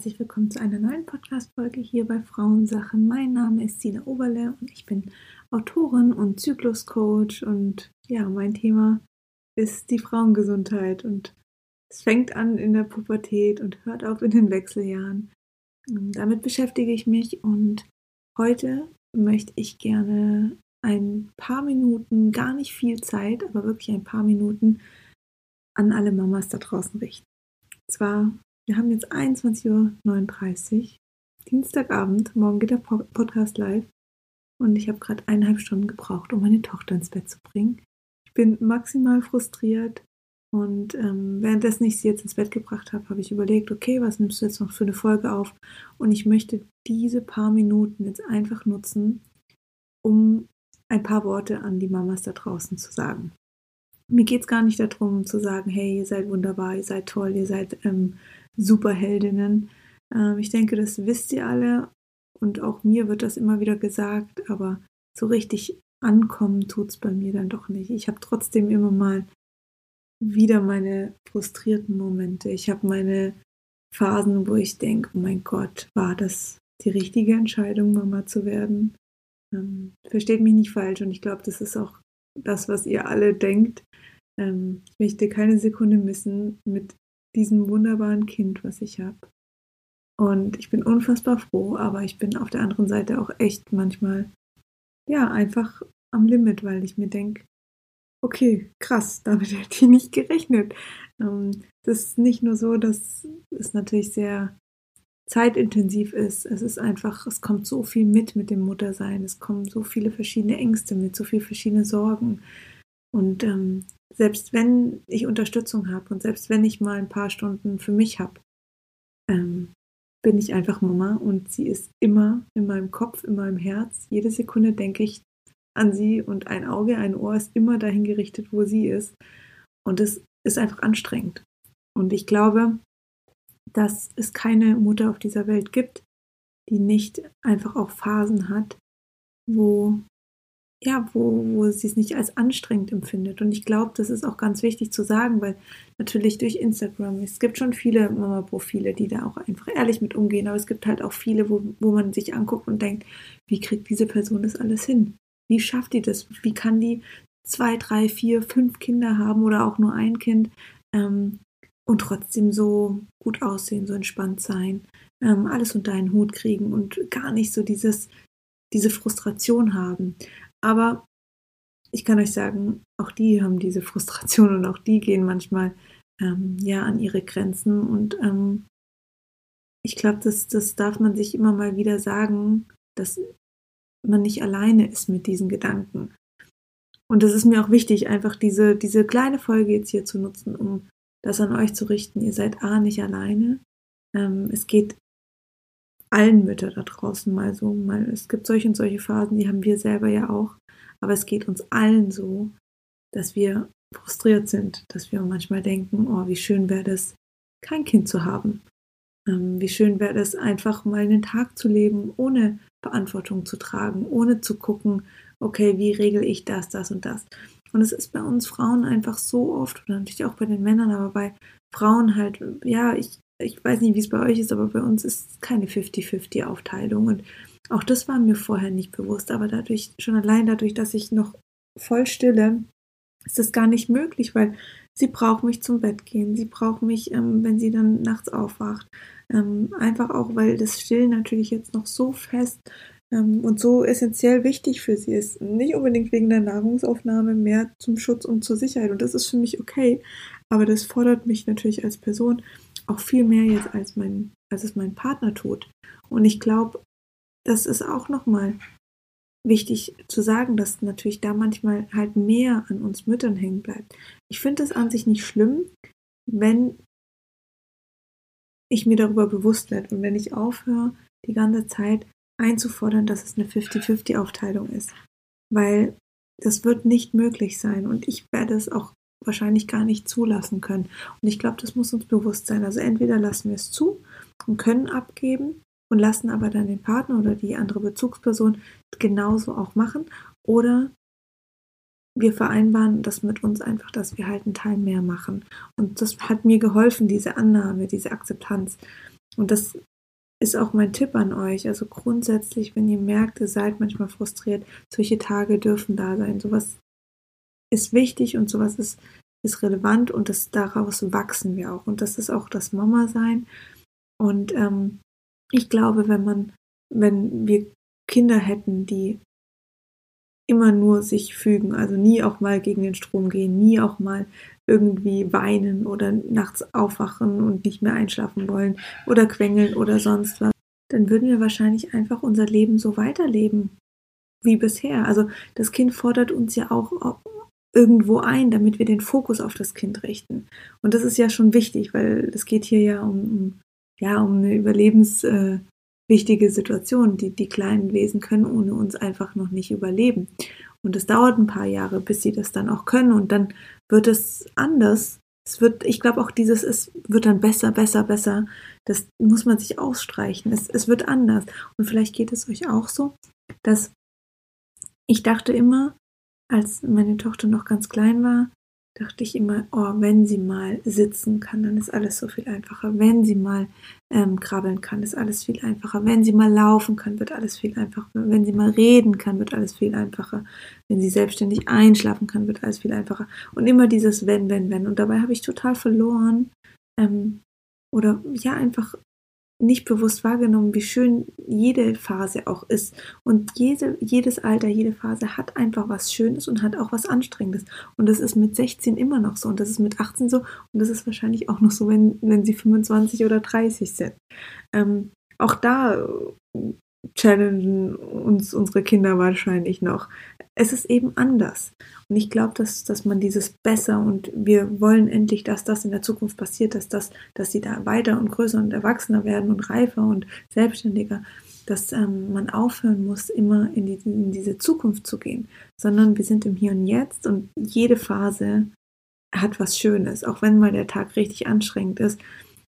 Und herzlich willkommen zu einer neuen Podcast-Folge hier bei Frauensachen. Mein Name ist Sina Oberle und ich bin Autorin und Zykluscoach und ja, mein Thema ist die Frauengesundheit und es fängt an in der Pubertät und hört auf in den Wechseljahren. Ähm, damit beschäftige ich mich und heute möchte ich gerne ein paar Minuten, gar nicht viel Zeit, aber wirklich ein paar Minuten an alle Mamas da draußen richten. Zwar, wir haben jetzt 21.39 Uhr, Dienstagabend, morgen geht der Podcast live und ich habe gerade eineinhalb Stunden gebraucht, um meine Tochter ins Bett zu bringen. Ich bin maximal frustriert und ähm, währenddessen ich sie jetzt ins Bett gebracht habe, habe ich überlegt, okay, was nimmst du jetzt noch für eine Folge auf? Und ich möchte diese paar Minuten jetzt einfach nutzen, um ein paar Worte an die Mamas da draußen zu sagen. Mir geht es gar nicht darum zu sagen, hey, ihr seid wunderbar, ihr seid toll, ihr seid ähm, Superheldinnen. Ähm, ich denke, das wisst ihr alle und auch mir wird das immer wieder gesagt, aber so richtig ankommen tut es bei mir dann doch nicht. Ich habe trotzdem immer mal wieder meine frustrierten Momente. Ich habe meine Phasen, wo ich denke, oh mein Gott, war das die richtige Entscheidung, Mama zu werden? Ähm, versteht mich nicht falsch und ich glaube, das ist auch das, was ihr alle denkt. Ähm, ich möchte keine Sekunde missen mit diesem wunderbaren Kind, was ich habe. Und ich bin unfassbar froh, aber ich bin auf der anderen Seite auch echt manchmal, ja, einfach am Limit, weil ich mir denke, okay, krass, damit hätte ich nicht gerechnet. Ähm, das ist nicht nur so, dass es natürlich sehr zeitintensiv ist. Es ist einfach, es kommt so viel mit mit dem Muttersein. Es kommen so viele verschiedene Ängste mit, so viele verschiedene Sorgen. Und ähm, selbst wenn ich Unterstützung habe und selbst wenn ich mal ein paar Stunden für mich habe, ähm, bin ich einfach Mama und sie ist immer in meinem Kopf, in meinem Herz. Jede Sekunde denke ich an sie und ein Auge, ein Ohr ist immer dahin gerichtet, wo sie ist. Und es ist einfach anstrengend. Und ich glaube, dass es keine Mutter auf dieser Welt gibt, die nicht einfach auch Phasen hat, wo ja, wo, wo sie es nicht als anstrengend empfindet. Und ich glaube, das ist auch ganz wichtig zu sagen, weil natürlich durch Instagram, es gibt schon viele Mama-Profile, die da auch einfach ehrlich mit umgehen, aber es gibt halt auch viele, wo, wo man sich anguckt und denkt, wie kriegt diese Person das alles hin? Wie schafft die das? Wie kann die zwei, drei, vier, fünf Kinder haben oder auch nur ein Kind ähm, und trotzdem so gut aussehen, so entspannt sein, ähm, alles unter einen Hut kriegen und gar nicht so dieses, diese Frustration haben. Aber ich kann euch sagen, auch die haben diese Frustration und auch die gehen manchmal ähm, ja an ihre Grenzen und ähm, ich glaube, das, das darf man sich immer mal wieder sagen, dass man nicht alleine ist mit diesen Gedanken. Und das ist mir auch wichtig, einfach diese, diese kleine Folge jetzt hier zu nutzen, um das an euch zu richten. Ihr seid A nicht alleine. Ähm, es geht allen Müttern da draußen mal so, mal, es gibt solche und solche Phasen, die haben wir selber ja auch. Aber es geht uns allen so, dass wir frustriert sind, dass wir manchmal denken, oh, wie schön wäre das, kein Kind zu haben. Ähm, wie schön wäre es, einfach mal einen Tag zu leben, ohne Verantwortung zu tragen, ohne zu gucken, okay, wie regel ich das, das und das. Und es ist bei uns Frauen einfach so oft, oder natürlich auch bei den Männern, aber bei Frauen halt, ja, ich, ich weiß nicht, wie es bei euch ist, aber bei uns ist keine 50-50-Aufteilung. Und auch das war mir vorher nicht bewusst, aber dadurch, schon allein dadurch, dass ich noch voll stille, ist das gar nicht möglich, weil sie braucht mich zum Bett gehen, sie braucht mich, ähm, wenn sie dann nachts aufwacht. Ähm, einfach auch, weil das Stillen natürlich jetzt noch so fest ähm, und so essentiell wichtig für sie ist. Nicht unbedingt wegen der Nahrungsaufnahme, mehr zum Schutz und zur Sicherheit. Und das ist für mich okay. Aber das fordert mich natürlich als Person auch viel mehr jetzt als mein, als es mein Partner tut. Und ich glaube, das ist auch nochmal wichtig zu sagen, dass natürlich da manchmal halt mehr an uns Müttern hängen bleibt. Ich finde es an sich nicht schlimm, wenn ich mir darüber bewusst werde und wenn ich aufhöre, die ganze Zeit einzufordern, dass es eine 50-50-Aufteilung ist. Weil das wird nicht möglich sein und ich werde es auch wahrscheinlich gar nicht zulassen können. Und ich glaube, das muss uns bewusst sein. Also entweder lassen wir es zu und können abgeben und lassen aber dann den Partner oder die andere Bezugsperson genauso auch machen oder wir vereinbaren das mit uns einfach, dass wir halt einen Teil mehr machen. Und das hat mir geholfen, diese Annahme, diese Akzeptanz. Und das ist auch mein Tipp an euch. Also grundsätzlich, wenn ihr merkt, ihr seid manchmal frustriert, solche Tage dürfen da sein. Sowas ist wichtig und sowas ist, ist relevant und das, daraus wachsen wir auch. Und das ist auch das Mama-Sein. Und ähm, ich glaube, wenn man, wenn wir Kinder hätten, die immer nur sich fügen, also nie auch mal gegen den Strom gehen, nie auch mal irgendwie weinen oder nachts aufwachen und nicht mehr einschlafen wollen oder quengeln oder sonst was, dann würden wir wahrscheinlich einfach unser Leben so weiterleben wie bisher. Also das Kind fordert uns ja auch irgendwo ein, damit wir den Fokus auf das Kind richten. Und das ist ja schon wichtig, weil es geht hier ja um, ja, um eine Überlebens, äh, Situation. Die, die kleinen Wesen können ohne uns einfach noch nicht überleben. Und es dauert ein paar Jahre, bis sie das dann auch können. Und dann wird es anders. Es wird, ich glaube auch dieses, es wird dann besser, besser, besser. Das muss man sich ausstreichen. Es, es wird anders. Und vielleicht geht es euch auch so, dass ich dachte immer, als meine Tochter noch ganz klein war, dachte ich immer, oh, wenn sie mal sitzen kann, dann ist alles so viel einfacher. Wenn sie mal ähm, krabbeln kann, ist alles viel einfacher. Wenn sie mal laufen kann, wird alles viel einfacher. Wenn sie mal reden kann, wird alles viel einfacher. Wenn sie selbstständig einschlafen kann, wird alles viel einfacher. Und immer dieses wenn, wenn, wenn. Und dabei habe ich total verloren. Ähm, oder ja, einfach nicht bewusst wahrgenommen, wie schön jede Phase auch ist. Und jede, jedes Alter, jede Phase hat einfach was Schönes und hat auch was Anstrengendes. Und das ist mit 16 immer noch so und das ist mit 18 so und das ist wahrscheinlich auch noch so, wenn, wenn sie 25 oder 30 sind. Ähm, auch da challengen uns unsere Kinder wahrscheinlich noch. Es ist eben anders. Und ich glaube, dass, dass man dieses besser und wir wollen endlich, dass das in der Zukunft passiert, dass das, dass sie da weiter und größer und erwachsener werden und reifer und selbstständiger, dass ähm, man aufhören muss, immer in, die, in diese Zukunft zu gehen, sondern wir sind im Hier und Jetzt und jede Phase hat was Schönes, auch wenn mal der Tag richtig anstrengend ist.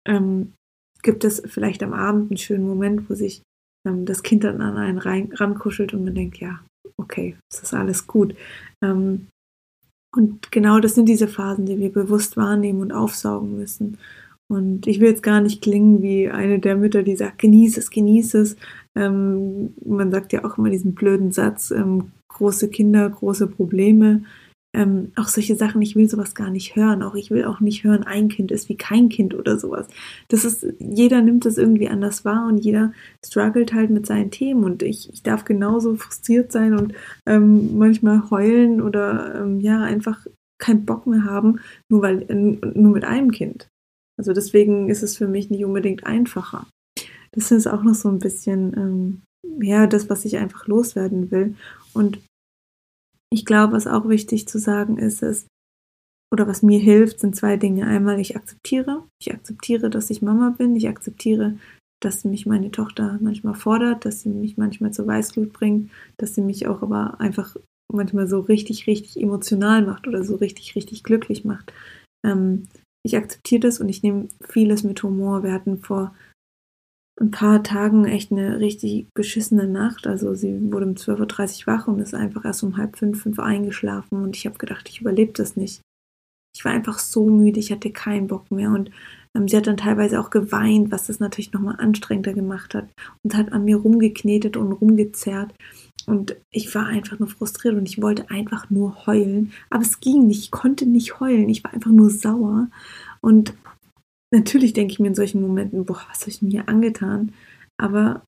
Ähm, gibt es vielleicht am Abend einen schönen Moment, wo sich ähm, das Kind dann an einen rein, rankuschelt und man denkt, ja, okay, es ist alles gut. Ähm, und genau das sind diese Phasen, die wir bewusst wahrnehmen und aufsaugen müssen. Und ich will jetzt gar nicht klingen wie eine der Mütter, die sagt, genieße es, genieße es. Ähm, man sagt ja auch immer diesen blöden Satz, ähm, große Kinder, große Probleme ähm, auch solche Sachen, ich will sowas gar nicht hören. Auch ich will auch nicht hören, ein Kind ist wie kein Kind oder sowas. Das ist, jeder nimmt das irgendwie anders wahr und jeder struggelt halt mit seinen Themen und ich, ich darf genauso frustriert sein und ähm, manchmal heulen oder ähm, ja, einfach keinen Bock mehr haben, nur weil, nur mit einem Kind. Also deswegen ist es für mich nicht unbedingt einfacher. Das ist auch noch so ein bisschen, ähm, ja, das, was ich einfach loswerden will. Und ich glaube, was auch wichtig zu sagen ist, ist, oder was mir hilft, sind zwei Dinge. Einmal, ich akzeptiere. Ich akzeptiere, dass ich Mama bin. Ich akzeptiere, dass mich meine Tochter manchmal fordert, dass sie mich manchmal zur Weißglut bringt, dass sie mich auch aber einfach manchmal so richtig, richtig emotional macht oder so richtig, richtig glücklich macht. Ähm, ich akzeptiere das und ich nehme vieles mit Humor. Wir hatten vor ein paar Tagen echt eine richtig beschissene Nacht. Also sie wurde um 12.30 Uhr wach und ist einfach erst um halb fünf, fünf eingeschlafen. Und ich habe gedacht, ich überlebe das nicht. Ich war einfach so müde, ich hatte keinen Bock mehr. Und ähm, sie hat dann teilweise auch geweint, was das natürlich nochmal anstrengender gemacht hat. Und hat an mir rumgeknetet und rumgezerrt. Und ich war einfach nur frustriert und ich wollte einfach nur heulen, aber es ging nicht, ich konnte nicht heulen, ich war einfach nur sauer. Und natürlich denke ich mir in solchen Momenten, boah, was habe ich mir angetan? Aber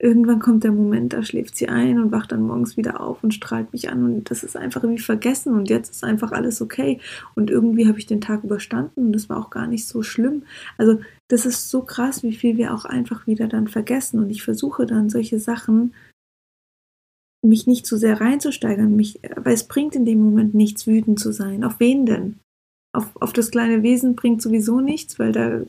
irgendwann kommt der Moment, da schläft sie ein und wacht dann morgens wieder auf und strahlt mich an und das ist einfach wie vergessen und jetzt ist einfach alles okay und irgendwie habe ich den Tag überstanden und das war auch gar nicht so schlimm. Also das ist so krass, wie viel wir auch einfach wieder dann vergessen und ich versuche dann solche Sachen mich nicht zu sehr reinzusteigern, mich, weil es bringt in dem Moment nichts, wütend zu sein. Auf wen denn? Auf, auf das kleine Wesen bringt sowieso nichts, weil da,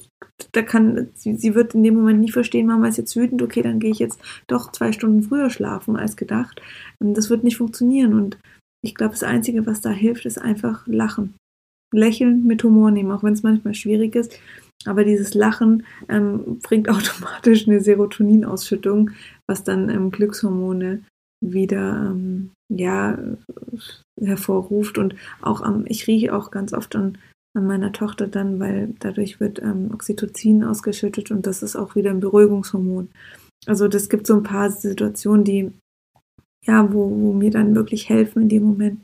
da kann, sie, sie wird in dem Moment nicht verstehen, Mama ist jetzt wütend, okay, dann gehe ich jetzt doch zwei Stunden früher schlafen als gedacht. Und das wird nicht funktionieren. Und ich glaube, das Einzige, was da hilft, ist einfach lachen. Lächeln mit Humor nehmen, auch wenn es manchmal schwierig ist. Aber dieses Lachen ähm, bringt automatisch eine Serotoninausschüttung, was dann ähm, Glückshormone wieder ähm, ja, hervorruft. Und auch am, ich rieche auch ganz oft an an meiner Tochter dann, weil dadurch wird ähm, Oxytocin ausgeschüttet und das ist auch wieder ein Beruhigungshormon. Also das gibt so ein paar Situationen, die ja, wo, wo mir dann wirklich helfen in dem Moment,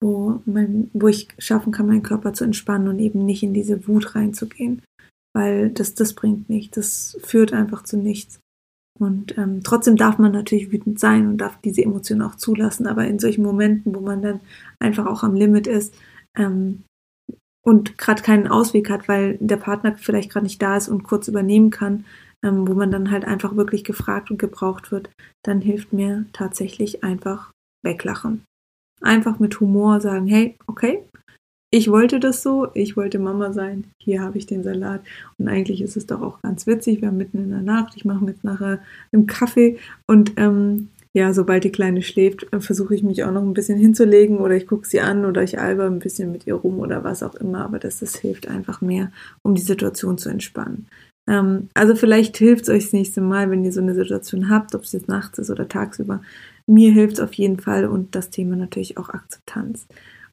wo, mein, wo ich schaffen kann, meinen Körper zu entspannen und eben nicht in diese Wut reinzugehen. Weil das, das bringt nichts, das führt einfach zu nichts. Und ähm, trotzdem darf man natürlich wütend sein und darf diese Emotionen auch zulassen, aber in solchen Momenten, wo man dann einfach auch am Limit ist ähm, und gerade keinen Ausweg hat, weil der Partner vielleicht gerade nicht da ist und kurz übernehmen kann, ähm, wo man dann halt einfach wirklich gefragt und gebraucht wird, dann hilft mir tatsächlich einfach weglachen. Einfach mit Humor sagen, hey, okay, ich wollte das so, ich wollte Mama sein, hier habe ich den Salat. Und eigentlich ist es doch auch ganz witzig, wir haben mitten in der Nacht, ich mache mit nachher im Kaffee und ähm, ja, sobald die Kleine schläft, äh, versuche ich mich auch noch ein bisschen hinzulegen oder ich gucke sie an oder ich alber ein bisschen mit ihr rum oder was auch immer, aber das, das hilft einfach mehr, um die Situation zu entspannen. Ähm, also vielleicht hilft es euch das nächste Mal, wenn ihr so eine Situation habt, ob es jetzt nachts ist oder tagsüber. Mir hilft es auf jeden Fall und das Thema natürlich auch Akzeptanz.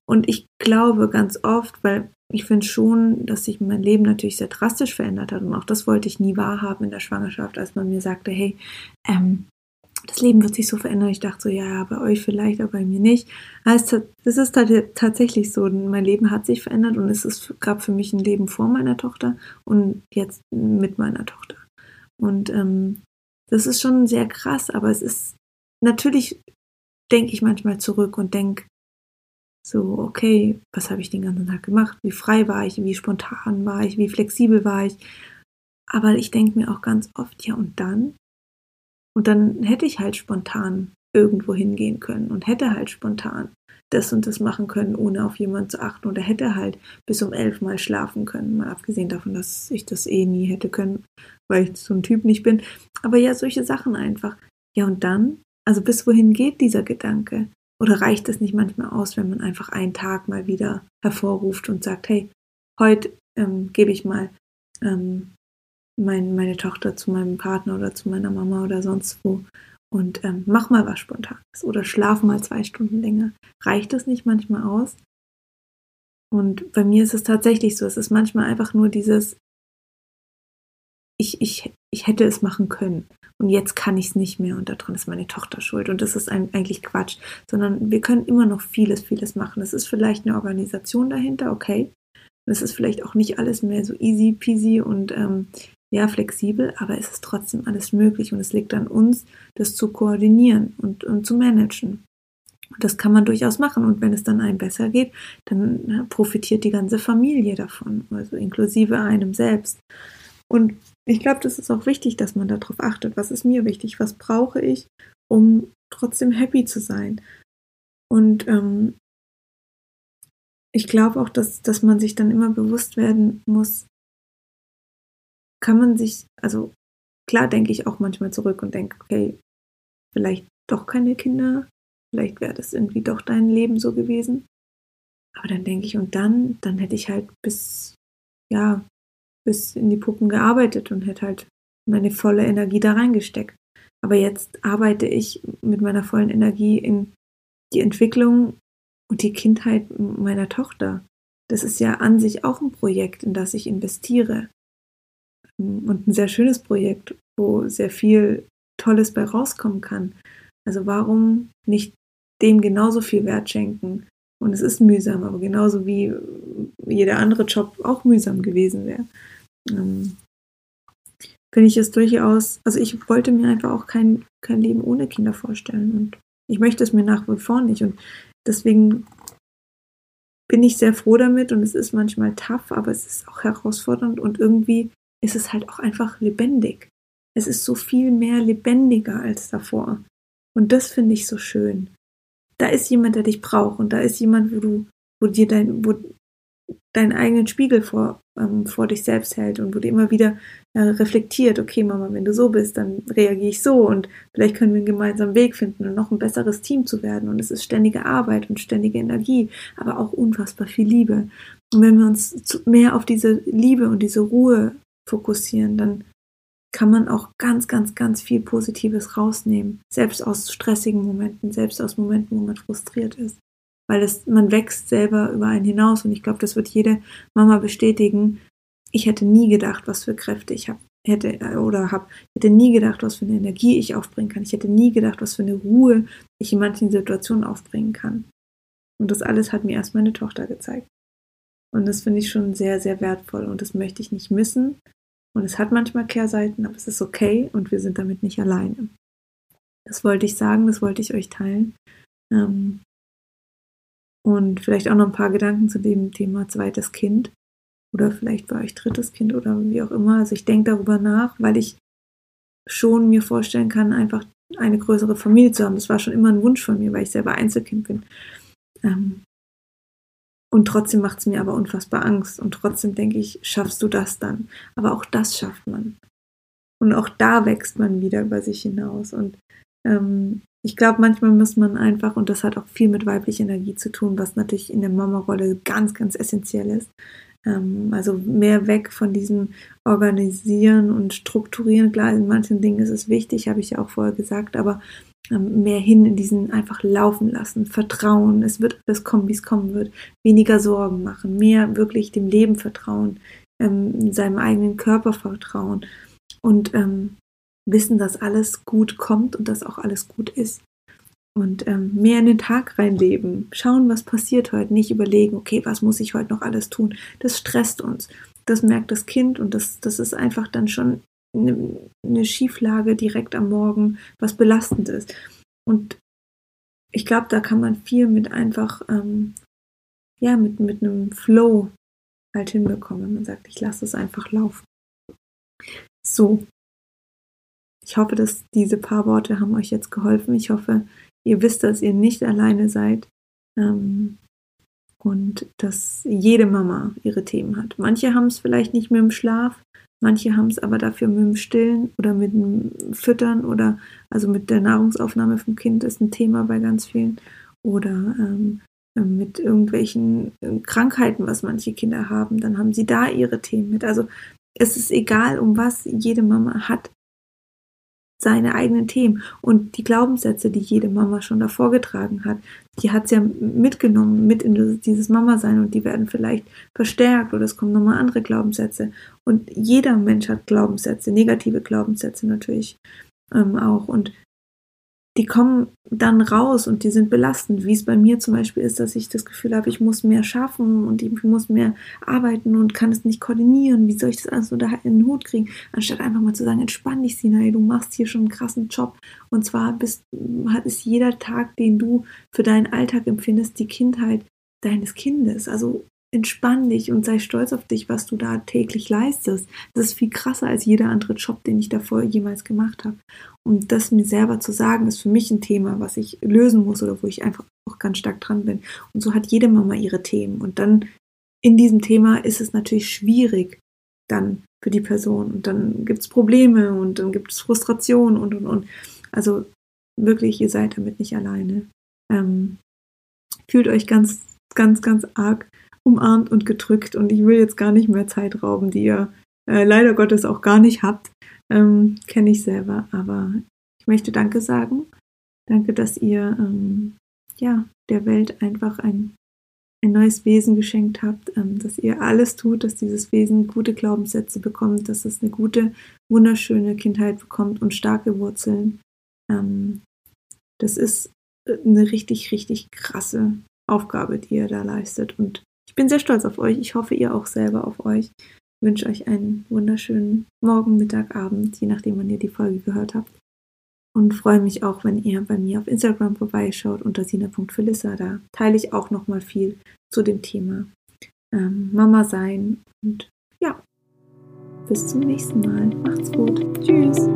Und ich glaube ganz oft, weil ich finde schon, dass sich mein Leben natürlich sehr drastisch verändert hat und auch das wollte ich nie wahrhaben in der Schwangerschaft, als man mir sagte, hey, ähm, das Leben wird sich so verändern. Ich dachte so, ja, bei euch vielleicht, aber bei mir nicht. Also, es ist tatsächlich so, mein Leben hat sich verändert und es ist, gab für mich ein Leben vor meiner Tochter und jetzt mit meiner Tochter. Und ähm, das ist schon sehr krass, aber es ist natürlich denke ich manchmal zurück und denke so, okay, was habe ich den ganzen Tag gemacht? Wie frei war ich? Wie spontan war ich? Wie flexibel war ich? Aber ich denke mir auch ganz oft, ja, und dann? Und dann hätte ich halt spontan irgendwo hingehen können und hätte halt spontan das und das machen können, ohne auf jemanden zu achten oder hätte halt bis um elf mal schlafen können, mal abgesehen davon, dass ich das eh nie hätte können, weil ich so ein Typ nicht bin. Aber ja, solche Sachen einfach. Ja, und dann? Also bis wohin geht dieser Gedanke? Oder reicht es nicht manchmal aus, wenn man einfach einen Tag mal wieder hervorruft und sagt, hey, heute ähm, gebe ich mal ähm, mein, meine Tochter zu meinem Partner oder zu meiner Mama oder sonst wo und ähm, mach mal was Spontanes oder schlaf mal zwei Stunden länger. Reicht das nicht manchmal aus? Und bei mir ist es tatsächlich so, es ist manchmal einfach nur dieses, ich, ich, ich hätte es machen können und jetzt kann ich es nicht mehr und daran ist meine Tochter schuld und das ist ein, eigentlich Quatsch, sondern wir können immer noch vieles, vieles machen. Es ist vielleicht eine Organisation dahinter, okay. Es ist vielleicht auch nicht alles mehr so easy peasy und ähm, ja, flexibel, aber es ist trotzdem alles möglich und es liegt an uns, das zu koordinieren und, und zu managen. Und das kann man durchaus machen. Und wenn es dann einem besser geht, dann profitiert die ganze Familie davon, also inklusive einem selbst. Und ich glaube, das ist auch wichtig, dass man darauf achtet, was ist mir wichtig, was brauche ich, um trotzdem happy zu sein. Und ähm, ich glaube auch, dass, dass man sich dann immer bewusst werden muss, kann man sich, also klar denke ich auch manchmal zurück und denke, okay, vielleicht doch keine Kinder, vielleicht wäre das irgendwie doch dein Leben so gewesen. Aber dann denke ich, und dann, dann hätte ich halt bis, ja, bis in die Puppen gearbeitet und hätte halt meine volle Energie da reingesteckt. Aber jetzt arbeite ich mit meiner vollen Energie in die Entwicklung und die Kindheit meiner Tochter. Das ist ja an sich auch ein Projekt, in das ich investiere. Und ein sehr schönes Projekt, wo sehr viel Tolles bei rauskommen kann. Also warum nicht dem genauso viel Wert schenken? Und es ist mühsam, aber genauso wie jeder andere Job auch mühsam gewesen wäre ähm, finde ich es durchaus, also ich wollte mir einfach auch kein, kein Leben ohne Kinder vorstellen und ich möchte es mir nach wie vor nicht und deswegen bin ich sehr froh damit und es ist manchmal tough, aber es ist auch herausfordernd und irgendwie ist es halt auch einfach lebendig. Es ist so viel mehr lebendiger als davor. Und das finde ich so schön. Da ist jemand, der dich braucht und da ist jemand, wo du, wo dir dein, wo deinen eigenen Spiegel vor, ähm, vor dich selbst hält und wo du immer wieder äh, reflektiert, okay, Mama, wenn du so bist, dann reagiere ich so und vielleicht können wir einen gemeinsamen Weg finden und noch ein besseres Team zu werden. Und es ist ständige Arbeit und ständige Energie, aber auch unfassbar viel Liebe. Und wenn wir uns mehr auf diese Liebe und diese Ruhe fokussieren, dann kann man auch ganz, ganz, ganz viel Positives rausnehmen. Selbst aus stressigen Momenten, selbst aus Momenten, wo man frustriert ist. Weil es, man wächst selber über einen hinaus und ich glaube, das wird jede Mama bestätigen. Ich hätte nie gedacht, was für Kräfte ich habe hätte oder habe, hätte nie gedacht, was für eine Energie ich aufbringen kann. Ich hätte nie gedacht, was für eine Ruhe ich in manchen Situationen aufbringen kann. Und das alles hat mir erst meine Tochter gezeigt. Und das finde ich schon sehr, sehr wertvoll und das möchte ich nicht missen. Und es hat manchmal Kehrseiten, aber es ist okay und wir sind damit nicht alleine. Das wollte ich sagen, das wollte ich euch teilen. Ähm, und vielleicht auch noch ein paar Gedanken zu dem Thema zweites Kind oder vielleicht bei euch drittes Kind oder wie auch immer. Also ich denke darüber nach, weil ich schon mir vorstellen kann, einfach eine größere Familie zu haben. Das war schon immer ein Wunsch von mir, weil ich selber Einzelkind bin. Ähm, und trotzdem macht es mir aber unfassbar Angst. Und trotzdem denke ich, schaffst du das dann? Aber auch das schafft man. Und auch da wächst man wieder über sich hinaus. Und ähm, ich glaube, manchmal muss man einfach, und das hat auch viel mit weiblicher Energie zu tun, was natürlich in der Mama-Rolle ganz, ganz essentiell ist. Ähm, also mehr weg von diesem Organisieren und Strukturieren. Klar, in manchen Dingen ist es wichtig, habe ich ja auch vorher gesagt, aber ähm, mehr hin in diesen einfach laufen lassen, Vertrauen, es wird alles kommen, wie es kommen wird, weniger Sorgen machen, mehr wirklich dem Leben vertrauen, ähm, seinem eigenen Körper vertrauen und ähm, wissen, dass alles gut kommt und dass auch alles gut ist. Und ähm, mehr in den Tag reinleben, schauen, was passiert heute, nicht überlegen, okay, was muss ich heute noch alles tun. Das stresst uns. Das merkt das Kind und das, das ist einfach dann schon eine, eine Schieflage direkt am Morgen, was belastend ist. Und ich glaube, da kann man viel mit einfach, ähm, ja, mit, mit einem Flow halt hinbekommen. Man sagt, ich lasse es einfach laufen. So. Ich hoffe, dass diese paar Worte haben euch jetzt geholfen. Ich hoffe, ihr wisst, dass ihr nicht alleine seid. Ähm, und dass jede Mama ihre Themen hat. Manche haben es vielleicht nicht mit dem Schlaf, Manche haben es aber dafür mit dem Stillen oder mit dem Füttern oder also mit der Nahrungsaufnahme vom Kind ist ein Thema bei ganz vielen. Oder ähm, ähm mit irgendwelchen ähm, Krankheiten, was manche Kinder haben, dann haben sie da ihre Themen mit. Also es ist egal, um was jede Mama hat seine eigenen Themen und die Glaubenssätze, die jede Mama schon davor getragen hat, die hat sie ja mitgenommen, mit in dieses Mama-Sein und die werden vielleicht verstärkt oder es kommen nochmal andere Glaubenssätze. Und jeder Mensch hat Glaubenssätze, negative Glaubenssätze natürlich ähm, auch. Und die kommen dann raus und die sind belastend, wie es bei mir zum Beispiel ist, dass ich das Gefühl habe, ich muss mehr schaffen und ich muss mehr arbeiten und kann es nicht koordinieren. Wie soll ich das alles unter den Hut kriegen? Anstatt einfach mal zu sagen, entspann dich, Sina, du machst hier schon einen krassen Job. Und zwar bist, hat es jeder Tag, den du für deinen Alltag empfindest, die Kindheit deines Kindes. Also entspann dich und sei stolz auf dich, was du da täglich leistest. Das ist viel krasser als jeder andere Job, den ich davor jemals gemacht habe. Und das mir selber zu sagen, ist für mich ein Thema, was ich lösen muss oder wo ich einfach auch ganz stark dran bin. Und so hat jede Mama ihre Themen. Und dann in diesem Thema ist es natürlich schwierig dann für die Person. Und dann gibt es Probleme und dann gibt es Frustration und und und. Also wirklich, ihr seid damit nicht alleine. Ähm, fühlt euch ganz, ganz, ganz arg umarmt und gedrückt und ich will jetzt gar nicht mehr Zeit rauben, die ihr äh, leider Gottes auch gar nicht habt. Ähm, Kenne ich selber, aber ich möchte Danke sagen. Danke, dass ihr ähm, ja, der Welt einfach ein, ein neues Wesen geschenkt habt, ähm, dass ihr alles tut, dass dieses Wesen gute Glaubenssätze bekommt, dass es eine gute, wunderschöne Kindheit bekommt und starke Wurzeln. Ähm, das ist äh, eine richtig, richtig krasse Aufgabe, die ihr da leistet. Und ich bin sehr stolz auf euch. Ich hoffe, ihr auch selber auf euch. Ich wünsche euch einen wunderschönen Morgen, Mittag, Abend, je nachdem, wann ihr die Folge gehört habt. Und freue mich auch, wenn ihr bei mir auf Instagram vorbeischaut unter sina.philissa. Da teile ich auch nochmal viel zu dem Thema ähm, Mama sein. Und ja, bis zum nächsten Mal. Macht's gut. Tschüss.